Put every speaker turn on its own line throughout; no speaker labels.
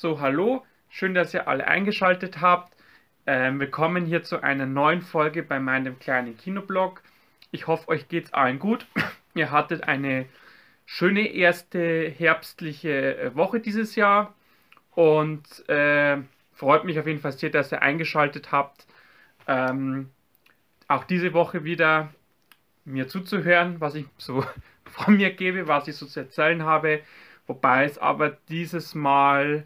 So, hallo, schön, dass ihr alle eingeschaltet habt. Ähm, willkommen hier zu einer neuen Folge bei meinem kleinen Kinoblog. Ich hoffe, euch geht's allen gut. ihr hattet eine schöne erste herbstliche äh, Woche dieses Jahr und äh, freut mich auf jeden Fall sehr, dass ihr eingeschaltet habt. Ähm, auch diese Woche wieder mir zuzuhören, was ich so von mir gebe, was ich so zu erzählen habe. Wobei es aber dieses Mal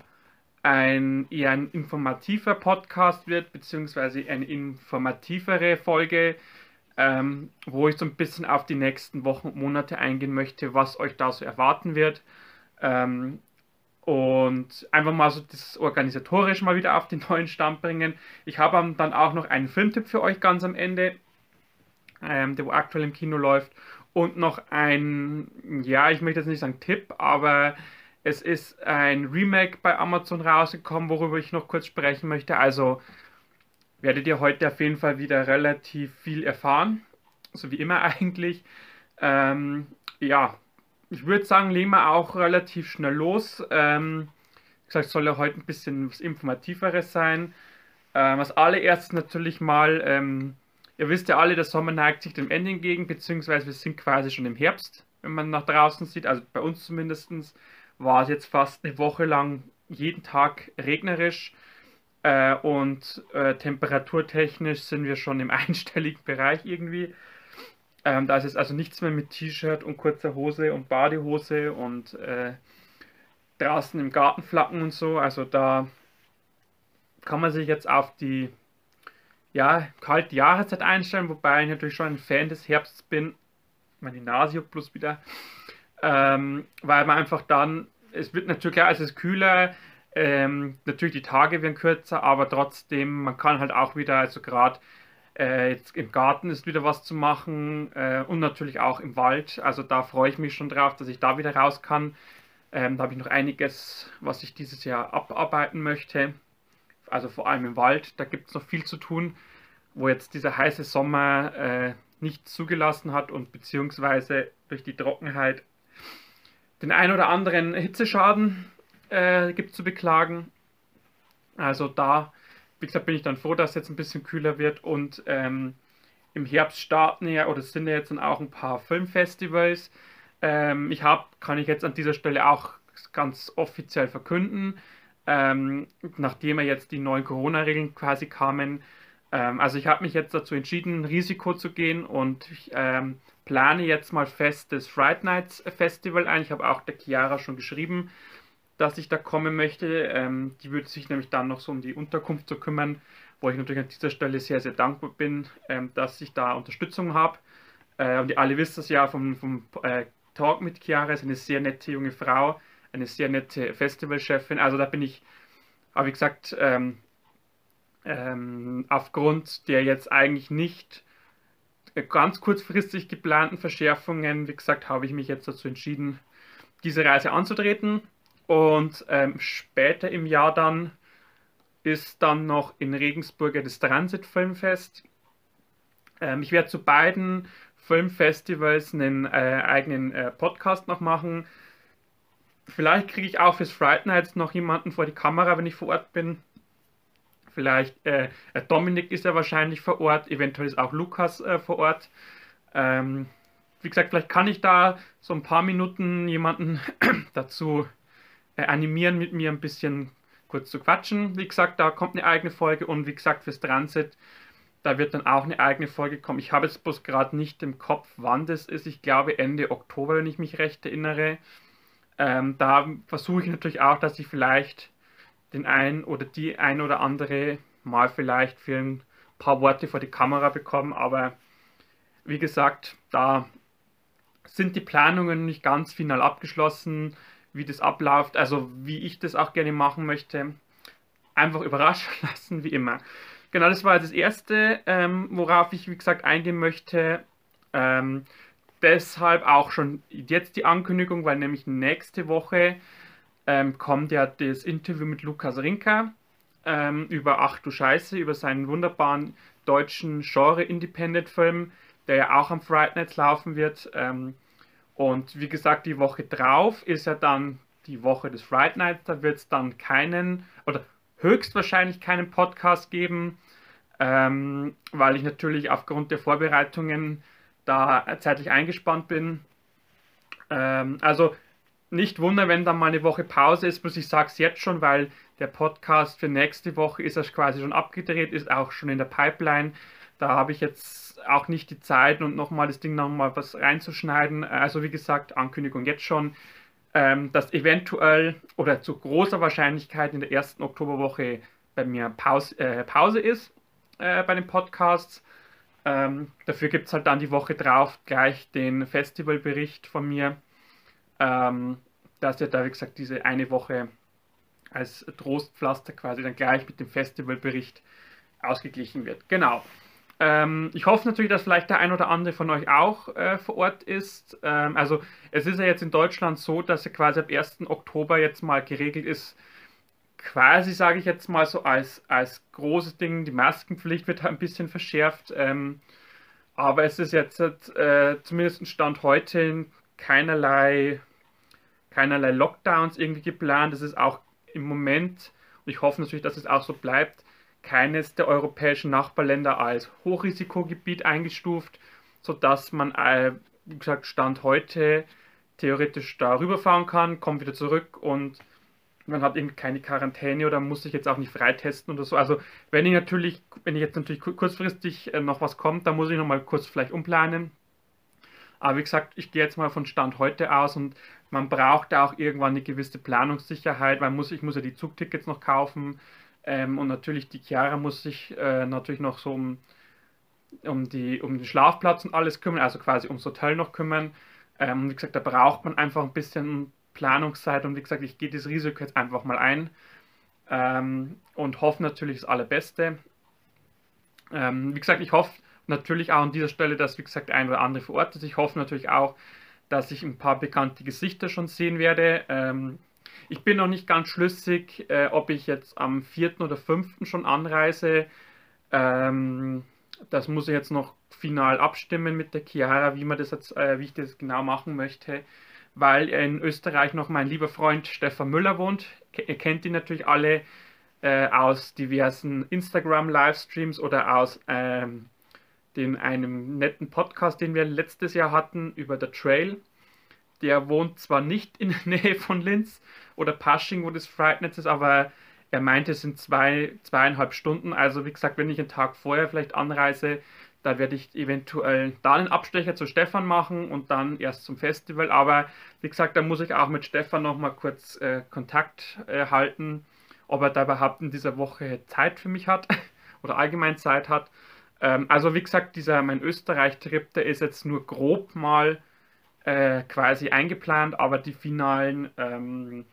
ein eher ein informativer Podcast wird, beziehungsweise eine informativere Folge, ähm, wo ich so ein bisschen auf die nächsten Wochen und Monate eingehen möchte, was euch da so erwarten wird. Ähm, und einfach mal so das organisatorisch mal wieder auf den neuen Stand bringen. Ich habe dann auch noch einen Filmtipp für euch ganz am Ende, ähm, der aktuell im Kino läuft. Und noch ein, ja, ich möchte jetzt nicht sagen Tipp, aber es ist ein Remake bei Amazon rausgekommen, worüber ich noch kurz sprechen möchte. Also werdet ihr heute auf jeden Fall wieder relativ viel erfahren. So wie immer eigentlich. Ähm, ja, ich würde sagen, legen wir auch relativ schnell los. Ähm, wie gesagt, soll ja heute ein bisschen was Informativeres sein. Ähm, als allererstes natürlich mal, ähm, ihr wisst ja alle, der Sommer neigt sich dem Ende entgegen, beziehungsweise wir sind quasi schon im Herbst, wenn man nach draußen sieht, also bei uns zumindestens war es jetzt fast eine Woche lang jeden Tag regnerisch äh, und äh, temperaturtechnisch sind wir schon im einstelligen Bereich irgendwie. Ähm, da ist es also nichts mehr mit T-Shirt und kurzer Hose und Badehose und äh, draußen im Garten flacken und so. Also da kann man sich jetzt auf die ja, kalte Jahreszeit einstellen, wobei ich natürlich schon ein Fan des Herbsts bin. Meine Nase plus wieder. Ähm, weil man einfach dann es wird natürlich klar, es ist kühler, ähm, natürlich die Tage werden kürzer, aber trotzdem, man kann halt auch wieder, also gerade äh, jetzt im Garten ist wieder was zu machen äh, und natürlich auch im Wald. Also da freue ich mich schon drauf, dass ich da wieder raus kann. Ähm, da habe ich noch einiges, was ich dieses Jahr abarbeiten möchte. Also vor allem im Wald, da gibt es noch viel zu tun, wo jetzt dieser heiße Sommer äh, nicht zugelassen hat und beziehungsweise durch die Trockenheit den ein oder anderen Hitzeschaden äh, gibt zu beklagen. Also da, wie gesagt, bin ich dann froh, dass es jetzt ein bisschen kühler wird und ähm, im Herbst starten ja oder sind ja jetzt dann auch ein paar Filmfestivals. Ähm, ich habe, kann ich jetzt an dieser Stelle auch ganz offiziell verkünden, ähm, nachdem ja jetzt die neuen Corona-Regeln quasi kamen. Ähm, also ich habe mich jetzt dazu entschieden, Risiko zu gehen und ich ähm, plane jetzt mal fest das Fright Nights Festival ein. Ich habe auch der Chiara schon geschrieben, dass ich da kommen möchte. Ähm, die würde sich nämlich dann noch so um die Unterkunft zu kümmern, wo ich natürlich an dieser Stelle sehr, sehr dankbar bin, ähm, dass ich da Unterstützung habe. Äh, und ihr alle wisst das ja vom, vom äh, Talk mit Chiara, ist eine sehr nette junge Frau, eine sehr nette Festivalchefin. Also da bin ich, habe ich gesagt, ähm, ähm, aufgrund der jetzt eigentlich nicht ganz kurzfristig geplanten Verschärfungen, wie gesagt, habe ich mich jetzt dazu entschieden, diese Reise anzutreten. Und ähm, später im Jahr dann ist dann noch in Regensburg das Transit Filmfest. Ähm, ich werde zu beiden Filmfestivals einen äh, eigenen äh, Podcast noch machen. Vielleicht kriege ich auch fürs Fright Nights noch jemanden vor die Kamera, wenn ich vor Ort bin. Vielleicht, äh, äh, Dominik ist ja wahrscheinlich vor Ort, eventuell ist auch Lukas äh, vor Ort. Ähm, wie gesagt, vielleicht kann ich da so ein paar Minuten jemanden dazu äh, animieren, mit mir ein bisschen kurz zu quatschen. Wie gesagt, da kommt eine eigene Folge und wie gesagt, fürs Transit, da wird dann auch eine eigene Folge kommen. Ich habe jetzt bloß gerade nicht im Kopf, wann das ist. Ich glaube Ende Oktober, wenn ich mich recht erinnere. Ähm, da versuche ich natürlich auch, dass ich vielleicht den einen oder die ein oder andere mal vielleicht für ein paar Worte vor die Kamera bekommen, aber wie gesagt, da sind die Planungen nicht ganz final abgeschlossen, wie das abläuft, also wie ich das auch gerne machen möchte. Einfach überraschen lassen, wie immer. Genau, das war das Erste, ähm, worauf ich, wie gesagt, eingehen möchte. Ähm, deshalb auch schon jetzt die Ankündigung, weil nämlich nächste Woche ähm, kommt ja das Interview mit Lukas Rinka ähm, über Ach du Scheiße, über seinen wunderbaren deutschen Genre-Independent-Film, der ja auch am Fright Nights laufen wird. Ähm, und wie gesagt, die Woche drauf ist ja dann die Woche des Fright Nights. Da wird es dann keinen oder höchstwahrscheinlich keinen Podcast geben, ähm, weil ich natürlich aufgrund der Vorbereitungen da zeitlich eingespannt bin. Ähm, also nicht wundern, wenn dann mal eine Woche Pause ist, muss ich sage es jetzt schon, weil der Podcast für nächste Woche ist erst quasi schon abgedreht, ist auch schon in der Pipeline. Da habe ich jetzt auch nicht die Zeit und nochmal das Ding nochmal was reinzuschneiden. Also wie gesagt, Ankündigung jetzt schon, ähm, dass eventuell oder zu großer Wahrscheinlichkeit in der ersten Oktoberwoche bei mir Pause, äh, Pause ist äh, bei den Podcasts. Ähm, dafür gibt es halt dann die Woche drauf gleich den Festivalbericht von mir ähm, dass ja da, wie gesagt, diese eine Woche als Trostpflaster quasi dann gleich mit dem Festivalbericht ausgeglichen wird. Genau. Ähm, ich hoffe natürlich, dass vielleicht der ein oder andere von euch auch äh, vor Ort ist. Ähm, also es ist ja jetzt in Deutschland so, dass ja quasi ab 1. Oktober jetzt mal geregelt ist, quasi sage ich jetzt mal so als, als großes Ding, die Maskenpflicht wird ein bisschen verschärft. Ähm, aber es ist jetzt äh, zumindest Stand heute keinerlei keinerlei Lockdowns irgendwie geplant. Es ist auch im Moment, und ich hoffe natürlich, dass es auch so bleibt, keines der europäischen Nachbarländer als Hochrisikogebiet eingestuft, sodass man, äh, wie gesagt, Stand heute theoretisch da rüberfahren kann, kommt wieder zurück und man hat eben keine Quarantäne oder muss sich jetzt auch nicht freitesten oder so. Also wenn ich natürlich, wenn ich jetzt natürlich kurzfristig äh, noch was kommt, dann muss ich nochmal kurz vielleicht umplanen. Aber wie gesagt, ich gehe jetzt mal von Stand heute aus und man braucht auch irgendwann eine gewisse Planungssicherheit, weil muss, ich muss ja die Zugtickets noch kaufen ähm, und natürlich die Chiara muss sich äh, natürlich noch so um, um, die, um den Schlafplatz und alles kümmern, also quasi ums Hotel noch kümmern. Ähm, wie gesagt, da braucht man einfach ein bisschen Planungszeit und wie gesagt, ich gehe das Risiko jetzt einfach mal ein ähm, und hoffe natürlich das Allerbeste. Ähm, wie gesagt, ich hoffe natürlich auch an dieser Stelle, dass wie gesagt ein oder andere vor Ort ist. Ich hoffe natürlich auch, dass ich ein paar bekannte Gesichter schon sehen werde. Ähm, ich bin noch nicht ganz schlüssig, äh, ob ich jetzt am 4. oder 5. schon anreise. Ähm, das muss ich jetzt noch final abstimmen mit der Chiara, wie, man das jetzt, äh, wie ich das genau machen möchte, weil in Österreich noch mein lieber Freund Stefan Müller wohnt. Ihr kennt ihn natürlich alle äh, aus diversen Instagram-Livestreams oder aus ähm, dem einem netten Podcast, den wir letztes Jahr hatten über der Trail. Der wohnt zwar nicht in der Nähe von Linz oder Pasching, wo das Frightenetz ist, aber er meinte, es sind zwei, zweieinhalb Stunden. Also wie gesagt, wenn ich einen Tag vorher vielleicht anreise, da werde ich eventuell da einen Abstecher zu Stefan machen und dann erst zum Festival. Aber wie gesagt, da muss ich auch mit Stefan nochmal kurz äh, Kontakt äh, halten, ob er da überhaupt in dieser Woche Zeit für mich hat oder allgemein Zeit hat. Ähm, also wie gesagt, dieser mein Österreich-Trip, der ist jetzt nur grob mal äh, quasi eingeplant, aber die finalen ähm,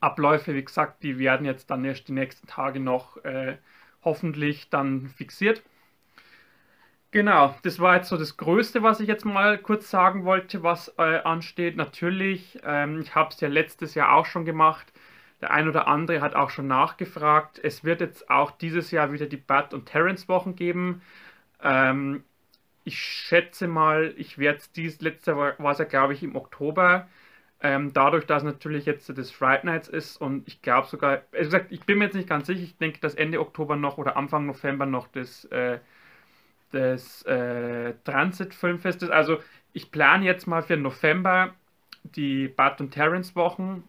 Abläufe, wie gesagt, die werden jetzt dann erst die nächsten Tage noch äh, hoffentlich dann fixiert. Genau, das war jetzt so das Größte, was ich jetzt mal kurz sagen wollte, was äh, ansteht. Natürlich, ähm, ich habe es ja letztes Jahr auch schon gemacht, der ein oder andere hat auch schon nachgefragt. Es wird jetzt auch dieses Jahr wieder die Bud und Terence Wochen geben. Ähm, ich schätze mal, ich werde es dies letzte war es ja glaube ich im Oktober. Ähm, dadurch, dass natürlich jetzt das Fright Nights ist und ich glaube sogar, also gesagt, ich bin mir jetzt nicht ganz sicher, ich denke, dass Ende Oktober noch oder Anfang November noch das, äh, das äh, Transit Filmfest ist. Also ich plane jetzt mal für November die Bud und Terence Wochen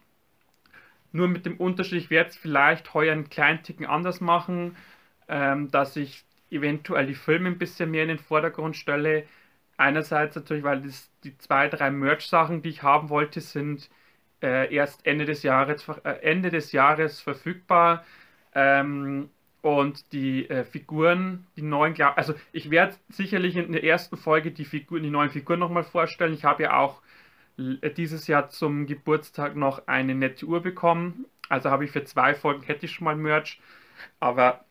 nur mit dem Unterschied, ich werde es vielleicht heuer einen kleinen Ticken anders machen, ähm, dass ich eventuell die Filme ein bisschen mehr in den Vordergrund stelle. Einerseits natürlich, weil das, die zwei, drei Merch-Sachen, die ich haben wollte, sind äh, erst Ende des Jahres, äh, Ende des Jahres verfügbar. Ähm, und die äh, Figuren, die neuen, also ich werde sicherlich in der ersten Folge die Figuren, die neuen Figuren nochmal vorstellen. Ich habe ja auch dieses Jahr zum Geburtstag noch eine nette Uhr bekommen. Also habe ich für zwei Folgen hätte ich schon mal Merch. Aber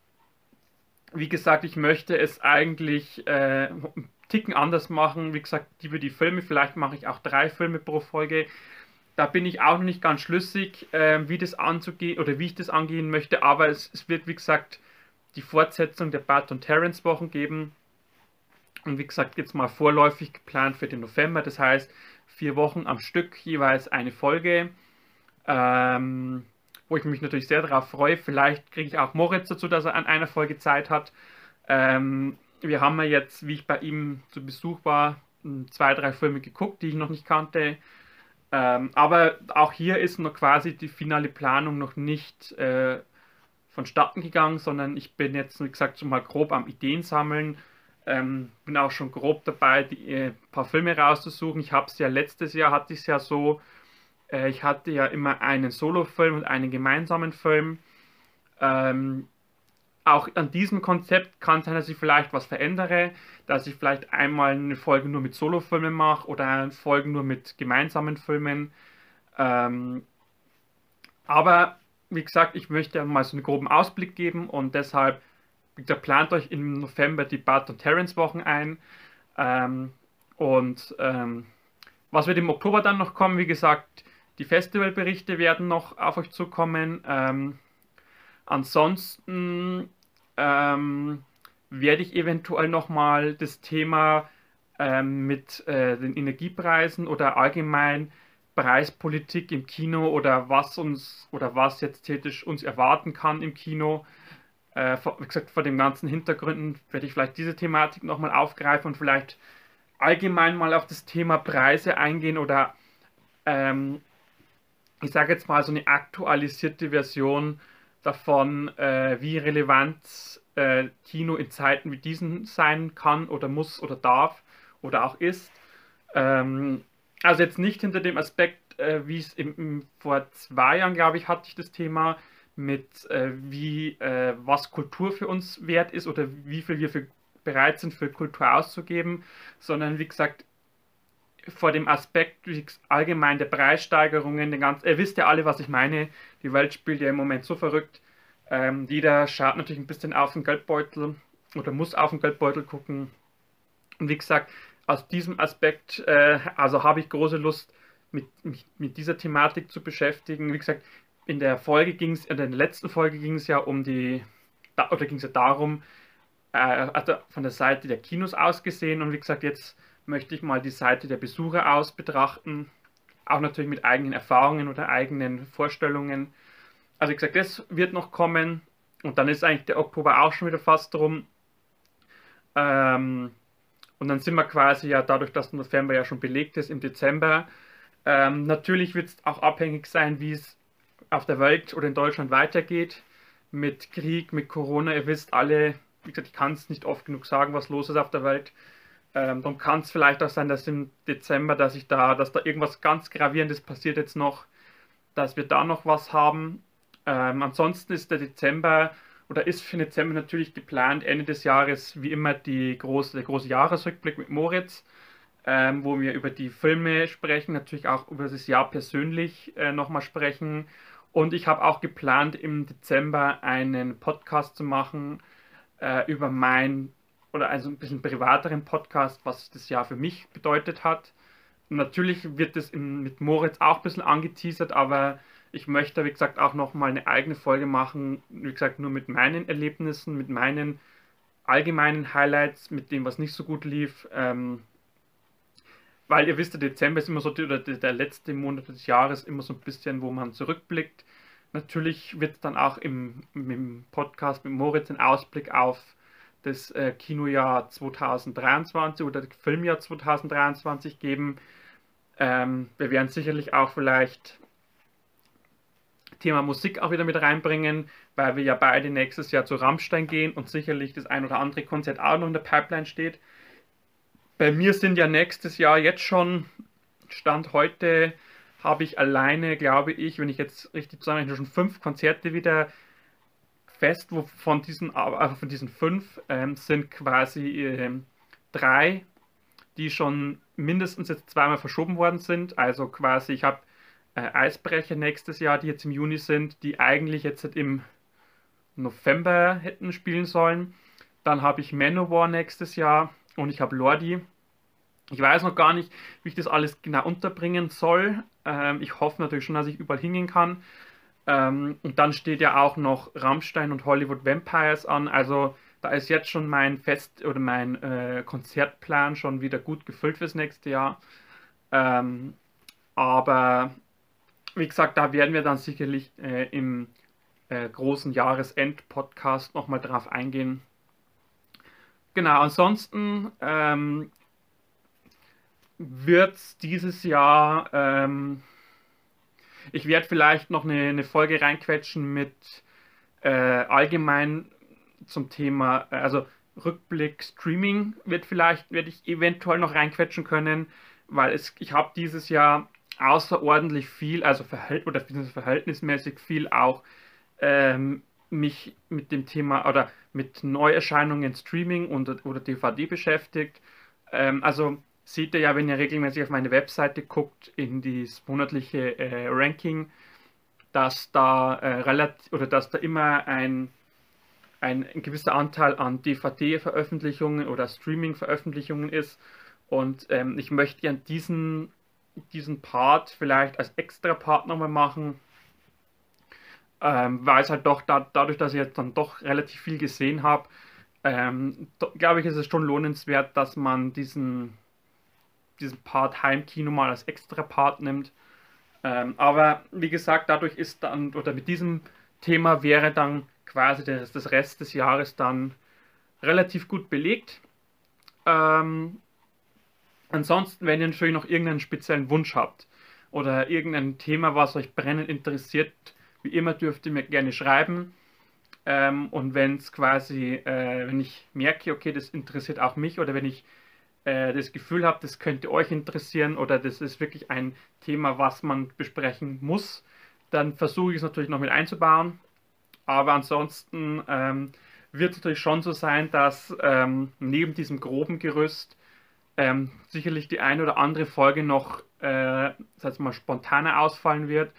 wie gesagt, ich möchte es eigentlich äh, einen Ticken anders machen. Wie gesagt, über die Filme, vielleicht mache ich auch drei Filme pro Folge. Da bin ich auch noch nicht ganz schlüssig, äh, wie das anzugehen oder wie ich das angehen möchte. Aber es, es wird, wie gesagt, die Fortsetzung der Bart und Terrence Wochen geben. Und wie gesagt, jetzt mal vorläufig geplant für den November. Das heißt, vier Wochen am Stück jeweils eine Folge, ähm, wo ich mich natürlich sehr darauf freue. Vielleicht kriege ich auch Moritz dazu, dass er an einer Folge Zeit hat. Ähm, wir haben ja jetzt, wie ich bei ihm zu Besuch war, zwei, drei Filme geguckt, die ich noch nicht kannte. Ähm, aber auch hier ist noch quasi die finale Planung noch nicht äh, vonstatten gegangen, sondern ich bin jetzt, wie gesagt, schon mal grob am Ideen sammeln. Ähm, bin auch schon grob dabei, die, äh, paar Filme rauszusuchen. Ich habe es ja letztes Jahr, hatte ich es ja so, äh, ich hatte ja immer einen Solo-Film und einen gemeinsamen Film. Ähm, auch an diesem Konzept kann sein, dass ich vielleicht was verändere, dass ich vielleicht einmal eine Folge nur mit Solo-Filmen mache oder eine Folge nur mit gemeinsamen Filmen. Ähm, aber wie gesagt, ich möchte mal so einen groben Ausblick geben und deshalb, gesagt, plant euch im November die Bart und Terrence Wochen ein. Ähm, und ähm, was wird im Oktober dann noch kommen? Wie gesagt, die Festivalberichte werden noch auf euch zukommen. Ähm, ansonsten ähm, werde ich eventuell nochmal das Thema ähm, mit äh, den Energiepreisen oder allgemein Preispolitik im Kino oder was uns oder was jetzt tätig uns erwarten kann im Kino. Äh, vor, wie gesagt, vor den ganzen Hintergründen werde ich vielleicht diese Thematik nochmal aufgreifen und vielleicht allgemein mal auf das Thema Preise eingehen oder ähm, ich sage jetzt mal so eine aktualisierte Version davon, äh, wie relevant äh, Kino in Zeiten wie diesen sein kann oder muss oder darf oder auch ist. Ähm, also jetzt nicht hinter dem Aspekt, äh, wie es vor zwei Jahren, glaube ich, hatte ich das Thema mit, äh, wie äh, was Kultur für uns wert ist oder wie viel wir für, bereit sind für Kultur auszugeben, sondern wie gesagt, vor dem Aspekt allgemein der Preissteigerungen, den ganzen, ihr wisst ja alle, was ich meine, die Welt spielt ja im Moment so verrückt. Ähm, jeder schaut natürlich ein bisschen auf den Geldbeutel oder muss auf den Geldbeutel gucken. Und wie gesagt, aus diesem Aspekt, äh, also habe ich große Lust, mit, mich mit dieser Thematik zu beschäftigen. Wie gesagt, in der Folge ging es, in der letzten Folge ging es ja um die, oder ging es ja darum, äh, also von der Seite der Kinos aus gesehen und wie gesagt, jetzt möchte ich mal die Seite der Besucher aus betrachten, auch natürlich mit eigenen Erfahrungen oder eigenen Vorstellungen. Also wie gesagt, das wird noch kommen und dann ist eigentlich der Oktober auch schon wieder fast rum. Ähm, und dann sind wir quasi ja dadurch, dass November ja schon belegt ist, im Dezember. Ähm, natürlich wird es auch abhängig sein, wie es auf der Welt oder in Deutschland weitergeht. Mit Krieg, mit Corona. Ihr wisst alle, wie gesagt, ich kann es nicht oft genug sagen, was los ist auf der Welt. Ähm, dann kann es vielleicht auch sein, dass im Dezember, dass ich da, dass da irgendwas ganz Gravierendes passiert jetzt noch, dass wir da noch was haben. Ähm, ansonsten ist der Dezember oder ist für Dezember natürlich geplant, Ende des Jahres wie immer die große, der große Jahresrückblick mit Moritz, ähm, wo wir über die Filme sprechen, natürlich auch über das Jahr persönlich äh, nochmal sprechen. Und ich habe auch geplant, im Dezember einen Podcast zu machen äh, über mein oder also ein bisschen privateren Podcast, was das Jahr für mich bedeutet hat. Natürlich wird es mit Moritz auch ein bisschen angeteasert, aber ich möchte, wie gesagt, auch nochmal eine eigene Folge machen, wie gesagt, nur mit meinen Erlebnissen, mit meinen allgemeinen Highlights, mit dem, was nicht so gut lief. Ähm, weil ihr wisst, der Dezember ist immer so, oder der letzte Monat des Jahres immer so ein bisschen, wo man zurückblickt. Natürlich wird es dann auch im, im Podcast mit Moritz einen Ausblick auf das äh, Kinojahr 2023 oder das Filmjahr 2023 geben. Ähm, wir werden sicherlich auch vielleicht Thema Musik auch wieder mit reinbringen, weil wir ja beide nächstes Jahr zu Rammstein gehen und sicherlich das ein oder andere Konzert auch noch in der Pipeline steht. Bei mir sind ja nächstes Jahr jetzt schon, Stand heute, habe ich alleine, glaube ich, wenn ich jetzt richtig zusammenrechne, schon fünf Konzerte wieder fest, wo von diesen, also von diesen fünf ähm, sind quasi ähm, drei, die schon mindestens jetzt zweimal verschoben worden sind. Also quasi, ich habe äh, Eisbrecher nächstes Jahr, die jetzt im Juni sind, die eigentlich jetzt im November hätten spielen sollen. Dann habe ich Manowar nächstes Jahr und ich habe Lordi. Ich weiß noch gar nicht, wie ich das alles genau unterbringen soll. Ähm, ich hoffe natürlich schon, dass ich überall hingehen kann. Ähm, und dann steht ja auch noch Rammstein und Hollywood Vampires an. Also da ist jetzt schon mein Fest oder mein äh, Konzertplan schon wieder gut gefüllt fürs nächste Jahr. Ähm, aber wie gesagt, da werden wir dann sicherlich äh, im äh, großen Jahresend-Podcast nochmal drauf eingehen. Genau, ansonsten ähm, wird es dieses Jahr, ähm, ich werde vielleicht noch eine, eine, Folge reinquetschen mit äh, allgemein zum Thema, äh, also Rückblick Streaming wird vielleicht, werde ich eventuell noch reinquetschen können, weil es, ich habe dieses Jahr außerordentlich viel, also verhält, oder verhältnismäßig viel auch ähm, mich mit dem Thema oder mit Neuerscheinungen Streaming und, oder DVD beschäftigt. Ähm, also seht ihr ja, wenn ihr regelmäßig auf meine Webseite guckt, in das monatliche äh, Ranking, dass da äh, relativ oder dass da immer ein, ein, ein gewisser Anteil an DVD-Veröffentlichungen oder Streaming-Veröffentlichungen ist. Und ähm, ich möchte gern diesen diesen Part vielleicht als extra Part nochmal machen, ähm, weil es halt doch da, dadurch, dass ich jetzt dann doch relativ viel gesehen habe, ähm, glaube ich, ist es schon lohnenswert, dass man diesen, diesen Part Heimkino mal als extra Part nimmt. Ähm, aber wie gesagt, dadurch ist dann, oder mit diesem Thema wäre dann quasi das, das Rest des Jahres dann relativ gut belegt. Ähm, Ansonsten, wenn ihr natürlich noch irgendeinen speziellen Wunsch habt oder irgendein Thema, was euch brennend interessiert, wie immer dürft ihr mir gerne schreiben. Ähm, und wenn es quasi, äh, wenn ich merke, okay, das interessiert auch mich oder wenn ich äh, das Gefühl habe, das könnte euch interessieren oder das ist wirklich ein Thema, was man besprechen muss, dann versuche ich es natürlich noch mit einzubauen. Aber ansonsten ähm, wird es natürlich schon so sein, dass ähm, neben diesem groben Gerüst ähm, sicherlich die eine oder andere Folge noch, äh, mal, spontaner ausfallen wird,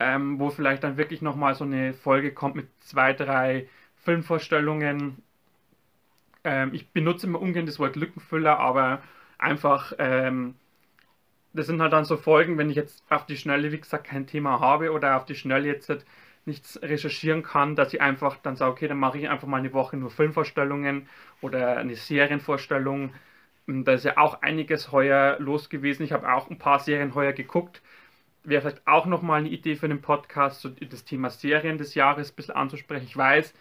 ähm, wo vielleicht dann wirklich nochmal so eine Folge kommt mit zwei, drei Filmvorstellungen. Ähm, ich benutze immer ungern das Wort Lückenfüller, aber einfach, ähm, das sind halt dann so Folgen, wenn ich jetzt auf die Schnelle, wie gesagt, kein Thema habe oder auf die Schnelle jetzt nichts recherchieren kann, dass ich einfach dann sage, okay, dann mache ich einfach mal eine Woche nur Filmvorstellungen oder eine Serienvorstellung da ist ja auch einiges heuer los gewesen. Ich habe auch ein paar Serien heuer geguckt. Wäre vielleicht auch nochmal eine Idee für einen Podcast, so das Thema Serien des Jahres ein bisschen anzusprechen. Ich weiß,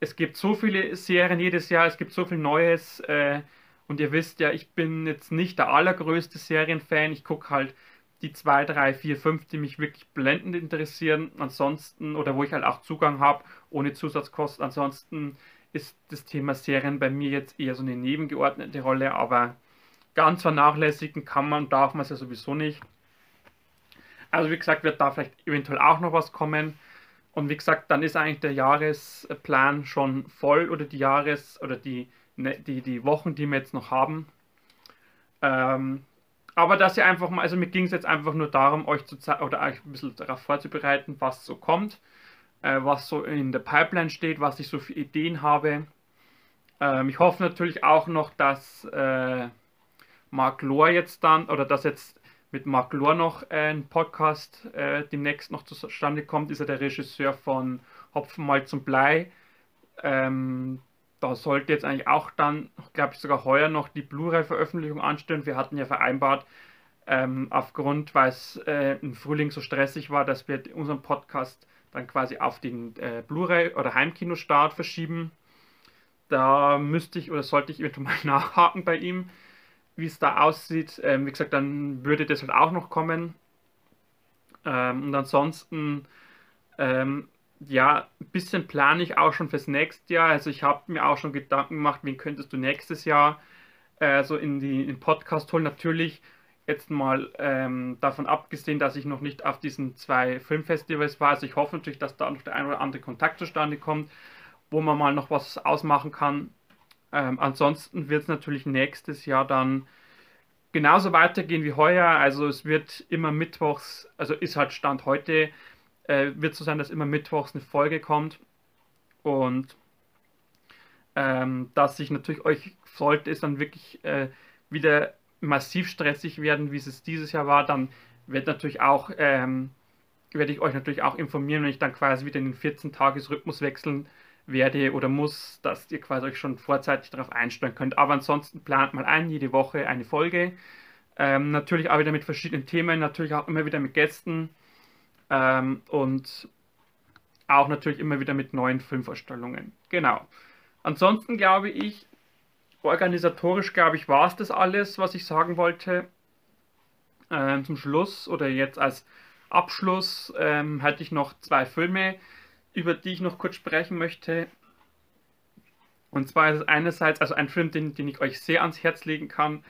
es gibt so viele Serien jedes Jahr, es gibt so viel Neues. Äh, und ihr wisst ja, ich bin jetzt nicht der allergrößte Serienfan. Ich gucke halt die zwei, drei, vier, fünf, die mich wirklich blendend interessieren. Ansonsten, oder wo ich halt auch Zugang habe, ohne Zusatzkosten. Ansonsten ist das Thema Serien bei mir jetzt eher so eine nebengeordnete Rolle, aber ganz vernachlässigen kann man, darf man es ja sowieso nicht. Also wie gesagt, wird da vielleicht eventuell auch noch was kommen. Und wie gesagt, dann ist eigentlich der Jahresplan schon voll oder die Jahres- oder die, ne, die, die Wochen, die wir jetzt noch haben. Ähm, aber dass ihr einfach mal, also mir ging es jetzt einfach nur darum, euch zu zeigen oder euch ein bisschen darauf vorzubereiten, was so kommt äh, was so in der Pipeline steht, was ich so für Ideen habe. Ähm, ich hoffe natürlich auch noch, dass äh, Mark Lohr jetzt dann, oder dass jetzt mit Mark Lohr noch ein Podcast äh, demnächst noch zustande kommt, ist er der Regisseur von Hopfen mal zum Blei. Ähm, da sollte jetzt eigentlich auch dann, glaube ich, sogar heuer noch die Blu-ray-Veröffentlichung anstehen. Wir hatten ja vereinbart, ähm, aufgrund, weil es äh, im Frühling so stressig war, dass wir unseren Podcast dann quasi auf den äh, Blu-ray oder Heimkinostart verschieben. Da müsste ich oder sollte ich eventuell mal nachhaken bei ihm, wie es da aussieht. Ähm, wie gesagt, dann würde das halt auch noch kommen. Ähm, und ansonsten, ähm, ja, ein bisschen plane ich auch schon fürs nächste Jahr. Also ich habe mir auch schon Gedanken gemacht, wen könntest du nächstes Jahr äh, so in, die, in den Podcast holen. Natürlich jetzt mal ähm, davon abgesehen, dass ich noch nicht auf diesen zwei Filmfestivals war. Also ich hoffe natürlich, dass da noch der ein oder andere Kontakt zustande kommt, wo man mal noch was ausmachen kann. Ähm, ansonsten wird es natürlich nächstes Jahr dann genauso weitergehen wie heuer. Also es wird immer mittwochs, also ist halt Stand heute, äh, wird so sein, dass immer mittwochs eine Folge kommt. Und ähm, dass ich natürlich euch sollte es dann wirklich äh, wieder massiv stressig werden, wie es dieses Jahr war, dann wird natürlich auch, ähm, werde ich euch natürlich auch informieren, wenn ich dann quasi wieder in den 14-Tages-Rhythmus wechseln werde oder muss, dass ihr quasi euch schon vorzeitig darauf einstellen könnt. Aber ansonsten plant mal ein, jede Woche eine Folge. Ähm, natürlich auch wieder mit verschiedenen Themen, natürlich auch immer wieder mit Gästen ähm, und auch natürlich immer wieder mit neuen Filmvorstellungen. Genau. Ansonsten glaube ich, organisatorisch glaube ich, war es das alles, was ich sagen wollte. Ähm, zum Schluss oder jetzt als Abschluss ähm, hatte ich noch zwei Filme, über die ich noch kurz sprechen möchte. Und zwar ist es einerseits also ein Film, den, den ich euch sehr ans Herz legen kann,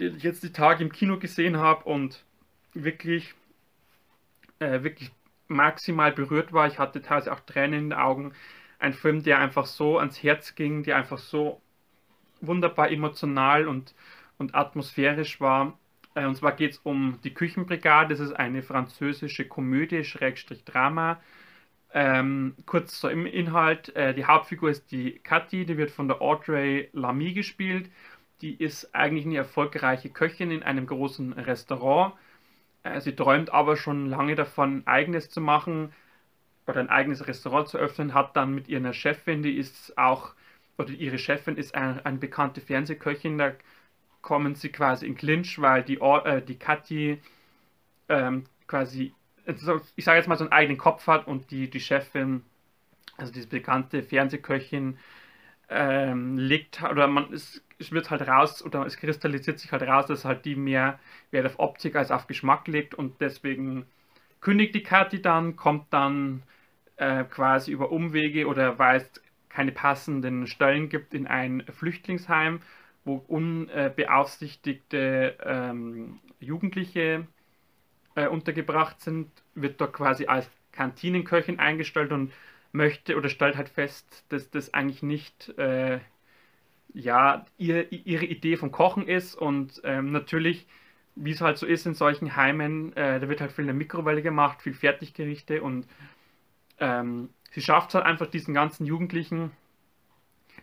den ich jetzt die Tage im Kino gesehen habe und wirklich, äh, wirklich maximal berührt war. Ich hatte teilweise auch Tränen in den Augen. Ein Film, der einfach so ans Herz ging, der einfach so wunderbar emotional und, und atmosphärisch war. Äh, und zwar geht es um die Küchenbrigade. Das ist eine französische Komödie, Schrägstrich Drama. Ähm, kurz im Inhalt, äh, die Hauptfigur ist die Kathi, die wird von der Audrey Lamy gespielt. Die ist eigentlich eine erfolgreiche Köchin in einem großen Restaurant. Äh, sie träumt aber schon lange davon, eigenes zu machen oder ein eigenes Restaurant zu öffnen, hat dann mit ihrer Chefin, die ist auch, oder ihre Chefin ist eine, eine bekannte Fernsehköchin, da kommen sie quasi in Clinch, weil die, äh, die Kathi ähm, quasi, ich sage jetzt mal, so einen eigenen Kopf hat und die, die Chefin, also diese bekannte Fernsehköchin, ähm, legt, oder man, es, es wird halt raus, oder es kristallisiert sich halt raus, dass halt die mehr Wert auf Optik als auf Geschmack legt und deswegen kündigt die Kathi dann, kommt dann äh, quasi über Umwege oder weil es keine passenden Stellen gibt in ein Flüchtlingsheim wo unbeaufsichtigte ähm, Jugendliche äh, untergebracht sind, wird dort quasi als Kantinenköchin eingestellt und möchte oder stellt halt fest, dass das eigentlich nicht äh, ja, ihr, ihre Idee vom Kochen ist und ähm, natürlich, wie es halt so ist in solchen Heimen, äh, da wird halt viel in der Mikrowelle gemacht, viel Fertiggerichte und ähm, sie schafft es halt einfach diesen ganzen Jugendlichen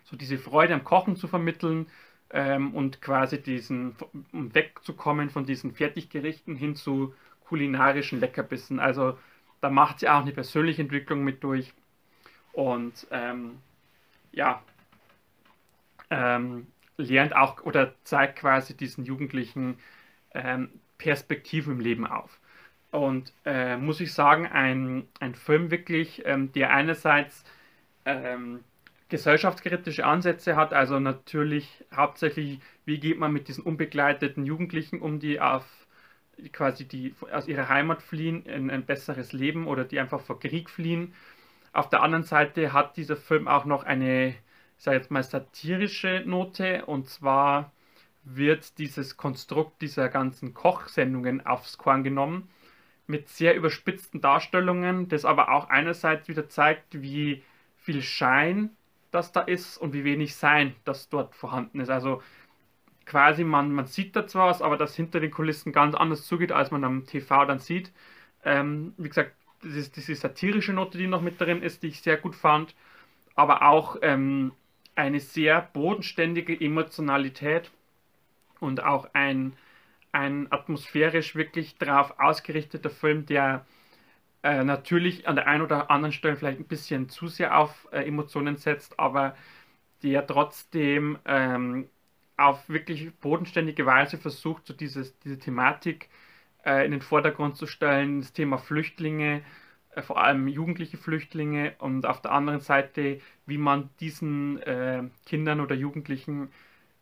so diese Freude am Kochen zu vermitteln, ähm, und quasi diesen, um wegzukommen von diesen Fertiggerichten hin zu kulinarischen Leckerbissen. Also da macht sie auch eine persönliche Entwicklung mit durch und ähm, ja, ähm, lernt auch oder zeigt quasi diesen Jugendlichen ähm, Perspektiven im Leben auf. Und äh, muss ich sagen, ein, ein Film wirklich, ähm, der einerseits ähm, gesellschaftskritische Ansätze hat, also natürlich hauptsächlich, wie geht man mit diesen unbegleiteten Jugendlichen um, die auf quasi die aus ihrer Heimat fliehen in ein besseres Leben oder die einfach vor Krieg fliehen. Auf der anderen Seite hat dieser Film auch noch eine, ich sage jetzt mal, satirische Note und zwar wird dieses Konstrukt dieser ganzen Kochsendungen aufs Korn genommen mit sehr überspitzten Darstellungen, das aber auch einerseits wieder zeigt, wie viel Schein das da ist und wie wenig Sein das dort vorhanden ist. Also quasi man, man sieht da zwar was, aber das hinter den Kulissen ganz anders zugeht, als man am TV dann sieht. Ähm, wie gesagt, das ist diese satirische Note, die noch mit drin ist, die ich sehr gut fand, aber auch ähm, eine sehr bodenständige Emotionalität und auch ein, ein atmosphärisch wirklich darauf ausgerichteter Film, der äh, natürlich an der einen oder anderen Stelle vielleicht ein bisschen zu sehr auf äh, Emotionen setzt, aber der trotzdem ähm, auf wirklich bodenständige Weise versucht, so dieses, diese Thematik äh, in den Vordergrund zu stellen, das Thema Flüchtlinge, äh, vor allem jugendliche Flüchtlinge und auf der anderen Seite, wie man diesen äh, Kindern oder Jugendlichen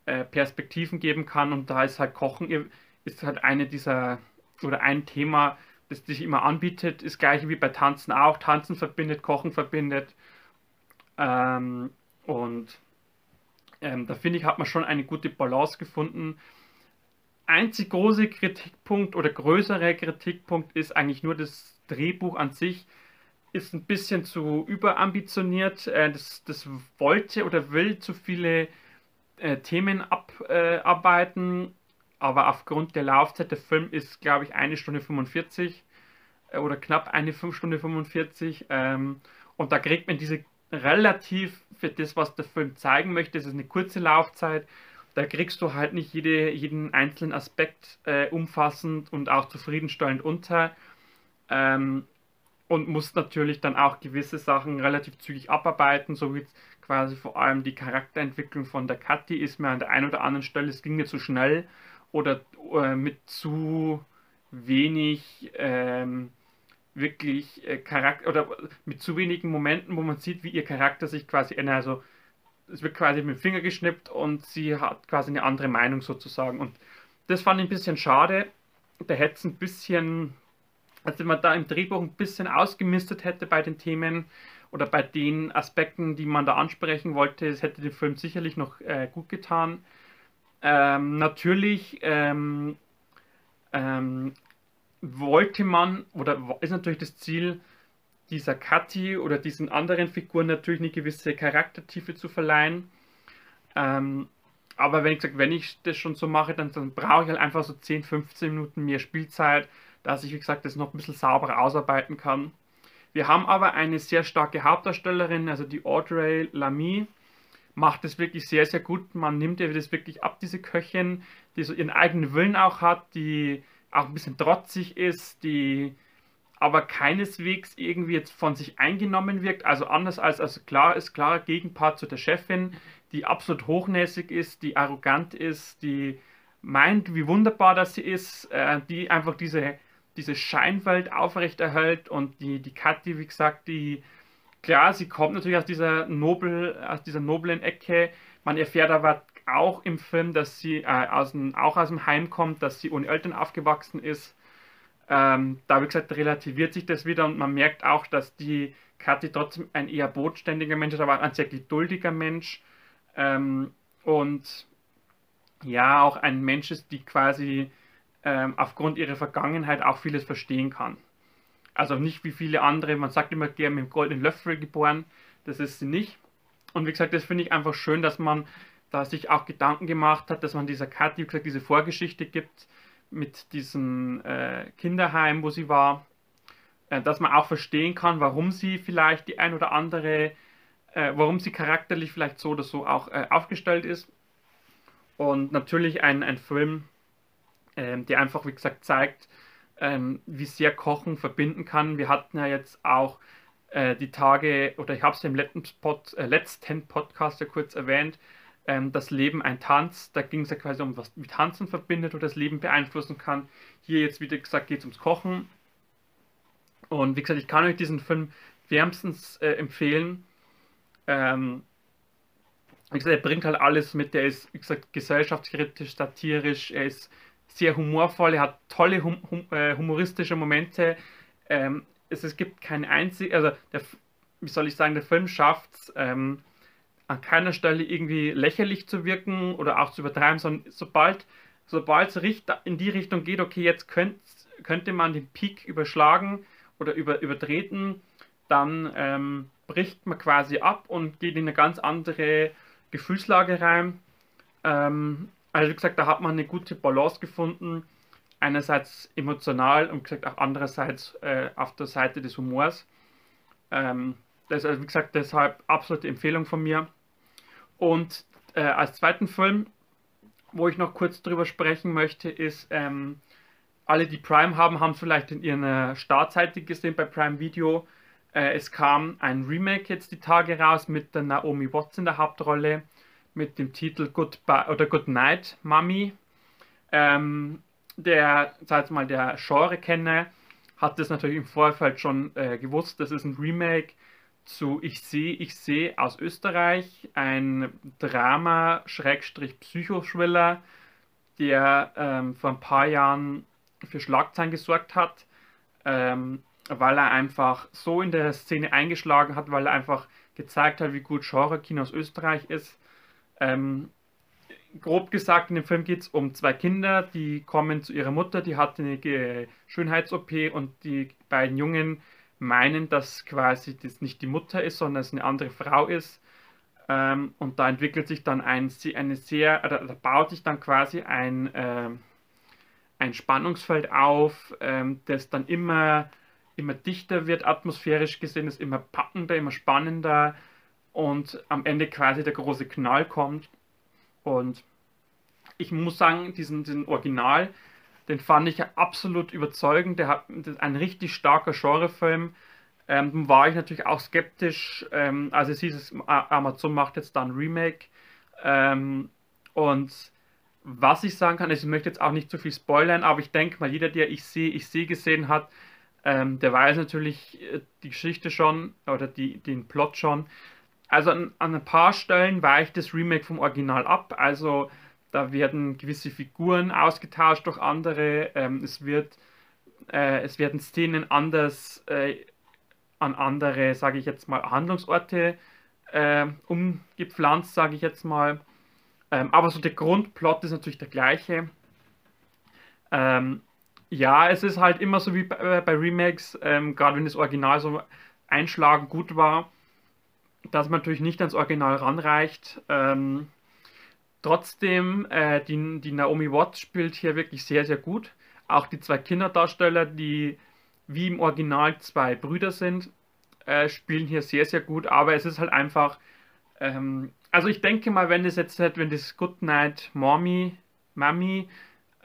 äh, Perspektiven geben kann und da ist halt Kochen ist halt eine dieser oder ein Thema, das sich immer anbietet, ist gleich wie bei Tanzen auch. Tanzen verbindet, Kochen verbindet. Ähm, und ähm, da finde ich, hat man schon eine gute Balance gefunden. Einzig große Kritikpunkt oder größere Kritikpunkt ist eigentlich nur das Drehbuch an sich. Ist ein bisschen zu überambitioniert. Äh, das, das wollte oder will zu viele äh, Themen abarbeiten aber aufgrund der Laufzeit, der Film ist, glaube ich, eine Stunde 45 äh, oder knapp eine 5 Stunde 45 ähm, und da kriegt man diese relativ für das, was der Film zeigen möchte, es ist eine kurze Laufzeit, da kriegst du halt nicht jede, jeden einzelnen Aspekt äh, umfassend und auch zufriedenstellend unter. Ähm, und musst natürlich dann auch gewisse Sachen relativ zügig abarbeiten, so wie quasi vor allem die Charakterentwicklung von der Kathi ist mir an der einen oder anderen Stelle, es ging mir zu schnell oder äh, mit zu wenig ähm, wirklich äh, Charakter oder mit zu wenigen Momenten, wo man sieht, wie ihr Charakter sich quasi ändert. Also es wird quasi mit dem Finger geschnippt und sie hat quasi eine andere Meinung sozusagen. Und das fand ich ein bisschen schade. Da hätte es ein bisschen, also wenn man da im Drehbuch ein bisschen ausgemistet hätte bei den Themen oder bei den Aspekten, die man da ansprechen wollte, das hätte dem Film sicherlich noch äh, gut getan. Ähm, natürlich ähm, ähm, wollte man, oder ist natürlich das Ziel, dieser Kathi oder diesen anderen Figuren natürlich eine gewisse Charaktertiefe zu verleihen. Ähm, aber wenn ich sage, wenn ich das schon so mache, dann, dann brauche ich halt einfach so 10, 15 Minuten mehr Spielzeit, dass ich, wie gesagt, das noch ein bisschen sauberer ausarbeiten kann. Wir haben aber eine sehr starke Hauptdarstellerin, also die Audrey Lamy, macht das wirklich sehr, sehr gut. Man nimmt ihr das wirklich ab, diese Köchin, die so ihren eigenen Willen auch hat, die auch ein bisschen trotzig ist, die aber keineswegs irgendwie jetzt von sich eingenommen wirkt. Also anders als, also klar ist klarer Gegenpart zu der Chefin, die absolut hochnäsig ist, die arrogant ist, die meint, wie wunderbar das sie ist, äh, die einfach diese, diese Scheinwelt aufrechterhält und die, die Kathi, wie gesagt, die, klar, sie kommt natürlich aus dieser nobel, aus dieser noblen Ecke. Man erfährt aber auch im Film, dass sie äh, aus dem, auch aus dem Heim kommt, dass sie ohne Eltern aufgewachsen ist. Ähm, da, wie gesagt, relativiert sich das wieder und man merkt auch, dass die Kathi trotzdem ein eher bodenständiger Mensch ist, aber ein sehr geduldiger Mensch. Ähm, und ja, auch ein Mensch ist, die quasi ähm, aufgrund ihrer Vergangenheit auch vieles verstehen kann. Also nicht wie viele andere, man sagt immer gerne mit dem goldenen Löffel geboren, das ist sie nicht. Und wie gesagt, das finde ich einfach schön, dass man da sich auch Gedanken gemacht hat, dass man dieser wie gesagt, diese Vorgeschichte gibt mit diesem äh, Kinderheim, wo sie war, äh, dass man auch verstehen kann, warum sie vielleicht die ein oder andere, äh, warum sie charakterlich vielleicht so oder so auch äh, aufgestellt ist. Und natürlich ein, ein Film, ähm, der einfach, wie gesagt, zeigt, ähm, wie sehr Kochen verbinden kann. Wir hatten ja jetzt auch äh, die Tage, oder ich habe es im letzten, Pod, äh, letzten Podcast ja kurz erwähnt, ähm, das Leben ein Tanz. Da ging es ja quasi um, was mit Tanzen verbindet oder das Leben beeinflussen kann. Hier jetzt, wie gesagt, geht es ums Kochen. Und wie gesagt, ich kann euch diesen Film wärmstens äh, empfehlen. Ähm, wie gesagt, er bringt halt alles mit. Der ist, wie gesagt, gesellschaftskritisch, satirisch. Er ist sehr humorvoll. Er hat tolle hum hum äh, humoristische Momente. Ähm, es, es gibt kein einziges, also der, wie soll ich sagen, der Film schafft es, ähm, an keiner Stelle irgendwie lächerlich zu wirken oder auch zu übertreiben, sondern sobald sobald es in die Richtung geht, okay, jetzt könnt, könnte man den Peak überschlagen oder über, übertreten, dann ähm, bricht man quasi ab und geht in eine ganz andere Gefühlslage rein. Ähm, also wie gesagt, da hat man eine gute Balance gefunden. Einerseits emotional und gesagt auch andererseits äh, auf der Seite des Humors. Ähm, das ist also wie gesagt deshalb absolute Empfehlung von mir. Und äh, als zweiten Film, wo ich noch kurz drüber sprechen möchte, ist, ähm, alle, die Prime haben, haben es vielleicht in ihrer Startseite gesehen bei Prime Video. Äh, es kam ein Remake jetzt die Tage raus mit der Naomi Watts in der Hauptrolle mit dem Titel Goodbye oder Good Night Mommy. Ähm, der, sag mal, der Genre-Kenner hat das natürlich im Vorfeld schon äh, gewusst. Das ist ein Remake zu Ich sehe, ich sehe aus Österreich, ein Drama-Psychoschwiller, der ähm, vor ein paar Jahren für Schlagzeilen gesorgt hat, ähm, weil er einfach so in der Szene eingeschlagen hat, weil er einfach gezeigt hat, wie gut Genre-Kino aus Österreich ist. Ähm, grob gesagt, in dem Film geht es um zwei Kinder, die kommen zu ihrer Mutter, die hat eine Schönheits-OP und die beiden Jungen meinen, dass quasi das nicht die Mutter ist, sondern es eine andere Frau ist. Ähm, und da entwickelt sich dann ein, eine sehr, da, da baut sich dann quasi ein, äh, ein Spannungsfeld auf, ähm, das dann immer, immer dichter wird, atmosphärisch gesehen, ist immer packender, immer spannender und am Ende quasi der große Knall kommt. Und ich muss sagen, diesen, diesen Original, den fand ich absolut überzeugend. Der hat ein richtig starker Genrefilm. Ähm, war ich natürlich auch skeptisch, ähm, als es hieß, Amazon macht jetzt dann ein Remake. Ähm, und was ich sagen kann, also ich möchte jetzt auch nicht zu viel spoilern, aber ich denke mal, jeder, der Ich sehe, Ich sehe gesehen hat, ähm, der weiß natürlich äh, die Geschichte schon oder die, den Plot schon. Also an, an, ein paar Stellen weicht das Remake vom Original ab. Also da werden gewisse Figuren ausgetauscht durch andere. Ähm, es, wird, äh, es werden Szenen anders äh, an andere, sage ich jetzt mal, Handlungsorte äh, umgepflanzt, sage ich jetzt mal. Ähm, aber so der Grundplot ist natürlich der gleiche. Ähm, ja, es ist halt immer so wie bei, äh, bei Remakes, ähm, gerade wenn das Original so einschlagend gut war, dass man natürlich nicht ans Original ranreicht. Ähm, trotzdem, äh, die, die Naomi Watts spielt hier wirklich sehr, sehr gut. Auch die zwei Kinderdarsteller, die wie im Original zwei Brüder sind, äh, spielen hier sehr, sehr gut. Aber es ist halt einfach, ähm, also ich denke mal, wenn das jetzt, wenn das Goodnight Mommy, Mami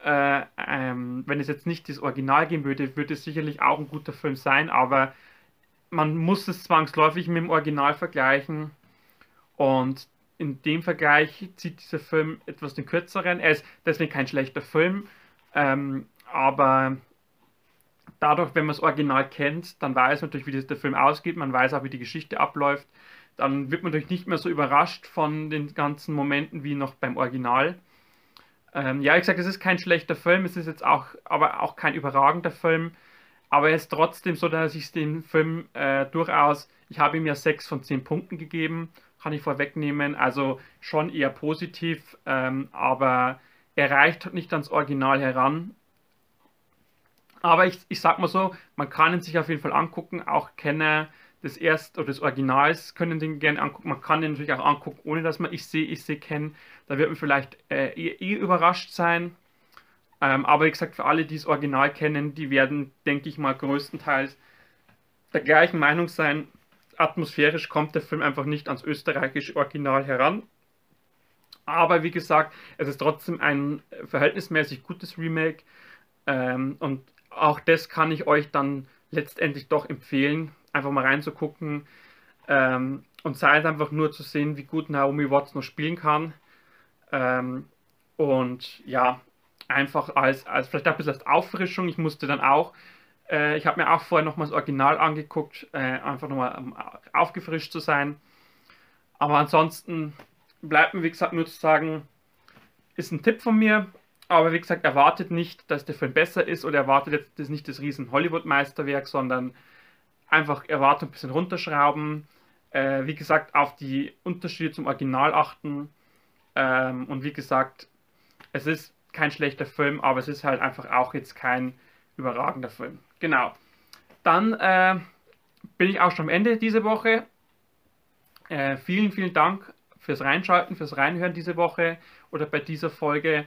äh, ähm, wenn es jetzt nicht das Original geben würde, würde es sicherlich auch ein guter Film sein, aber man muss es zwangsläufig mit dem Original vergleichen und in dem Vergleich zieht dieser Film etwas den kürzeren. Er ist deswegen kein schlechter Film, ähm, aber dadurch, wenn man das Original kennt, dann weiß man natürlich, wie der Film ausgeht, man weiß auch, wie die Geschichte abläuft. Dann wird man natürlich nicht mehr so überrascht von den ganzen Momenten wie noch beim Original. Ähm, ja, ich sage, es ist kein schlechter Film, es ist jetzt auch, aber auch kein überragender Film. Aber er ist trotzdem so, dass ich den Film äh, durchaus, ich habe ihm ja 6 von 10 Punkten gegeben, kann ich vorwegnehmen. Also schon eher positiv, ähm, aber er reicht nicht ans Original heran. Aber ich, ich sag mal so, man kann ihn sich auf jeden Fall angucken, auch Kenner des Erst- oder des Originals können den gerne angucken. Man kann den natürlich auch angucken, ohne dass man Ich sehe, ich sehe kennen. Da wird man vielleicht äh, eh, eh überrascht sein. Ähm, aber wie gesagt, für alle, die das Original kennen, die werden, denke ich mal, größtenteils der gleichen Meinung sein. Atmosphärisch kommt der Film einfach nicht ans österreichische Original heran. Aber wie gesagt, es ist trotzdem ein verhältnismäßig gutes Remake. Ähm, und auch das kann ich euch dann letztendlich doch empfehlen einfach mal reinzugucken ähm, und sei es einfach nur zu sehen, wie gut Naomi Watts noch spielen kann. Ähm, und ja, einfach als, als vielleicht ein bisschen als Auffrischung. Ich musste dann auch, äh, ich habe mir auch vorher nochmal das Original angeguckt, äh, einfach nochmal um aufgefrischt zu sein. Aber ansonsten bleibt mir, wie gesagt, nur zu sagen, ist ein Tipp von mir. Aber wie gesagt, erwartet nicht, dass der Film besser ist oder erwartet jetzt das nicht das riesen Hollywood-Meisterwerk, sondern einfach Erwartung ein bisschen runterschrauben. Äh, wie gesagt, auf die Unterschiede zum Original achten. Ähm, und wie gesagt, es ist kein schlechter Film, aber es ist halt einfach auch jetzt kein überragender Film. Genau. Dann äh, bin ich auch schon am Ende diese Woche. Äh, vielen, vielen Dank fürs Reinschalten, fürs Reinhören diese Woche oder bei dieser Folge.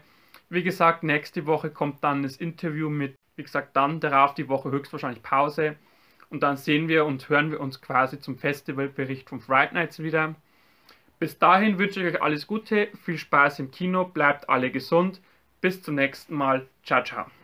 Wie gesagt, nächste Woche kommt dann das Interview mit, wie gesagt, dann darauf die Woche höchstwahrscheinlich Pause und dann sehen wir und hören wir uns quasi zum Festivalbericht von Fright Nights wieder. Bis dahin wünsche ich euch alles Gute, viel Spaß im Kino, bleibt alle gesund. Bis zum nächsten Mal. Ciao, ciao.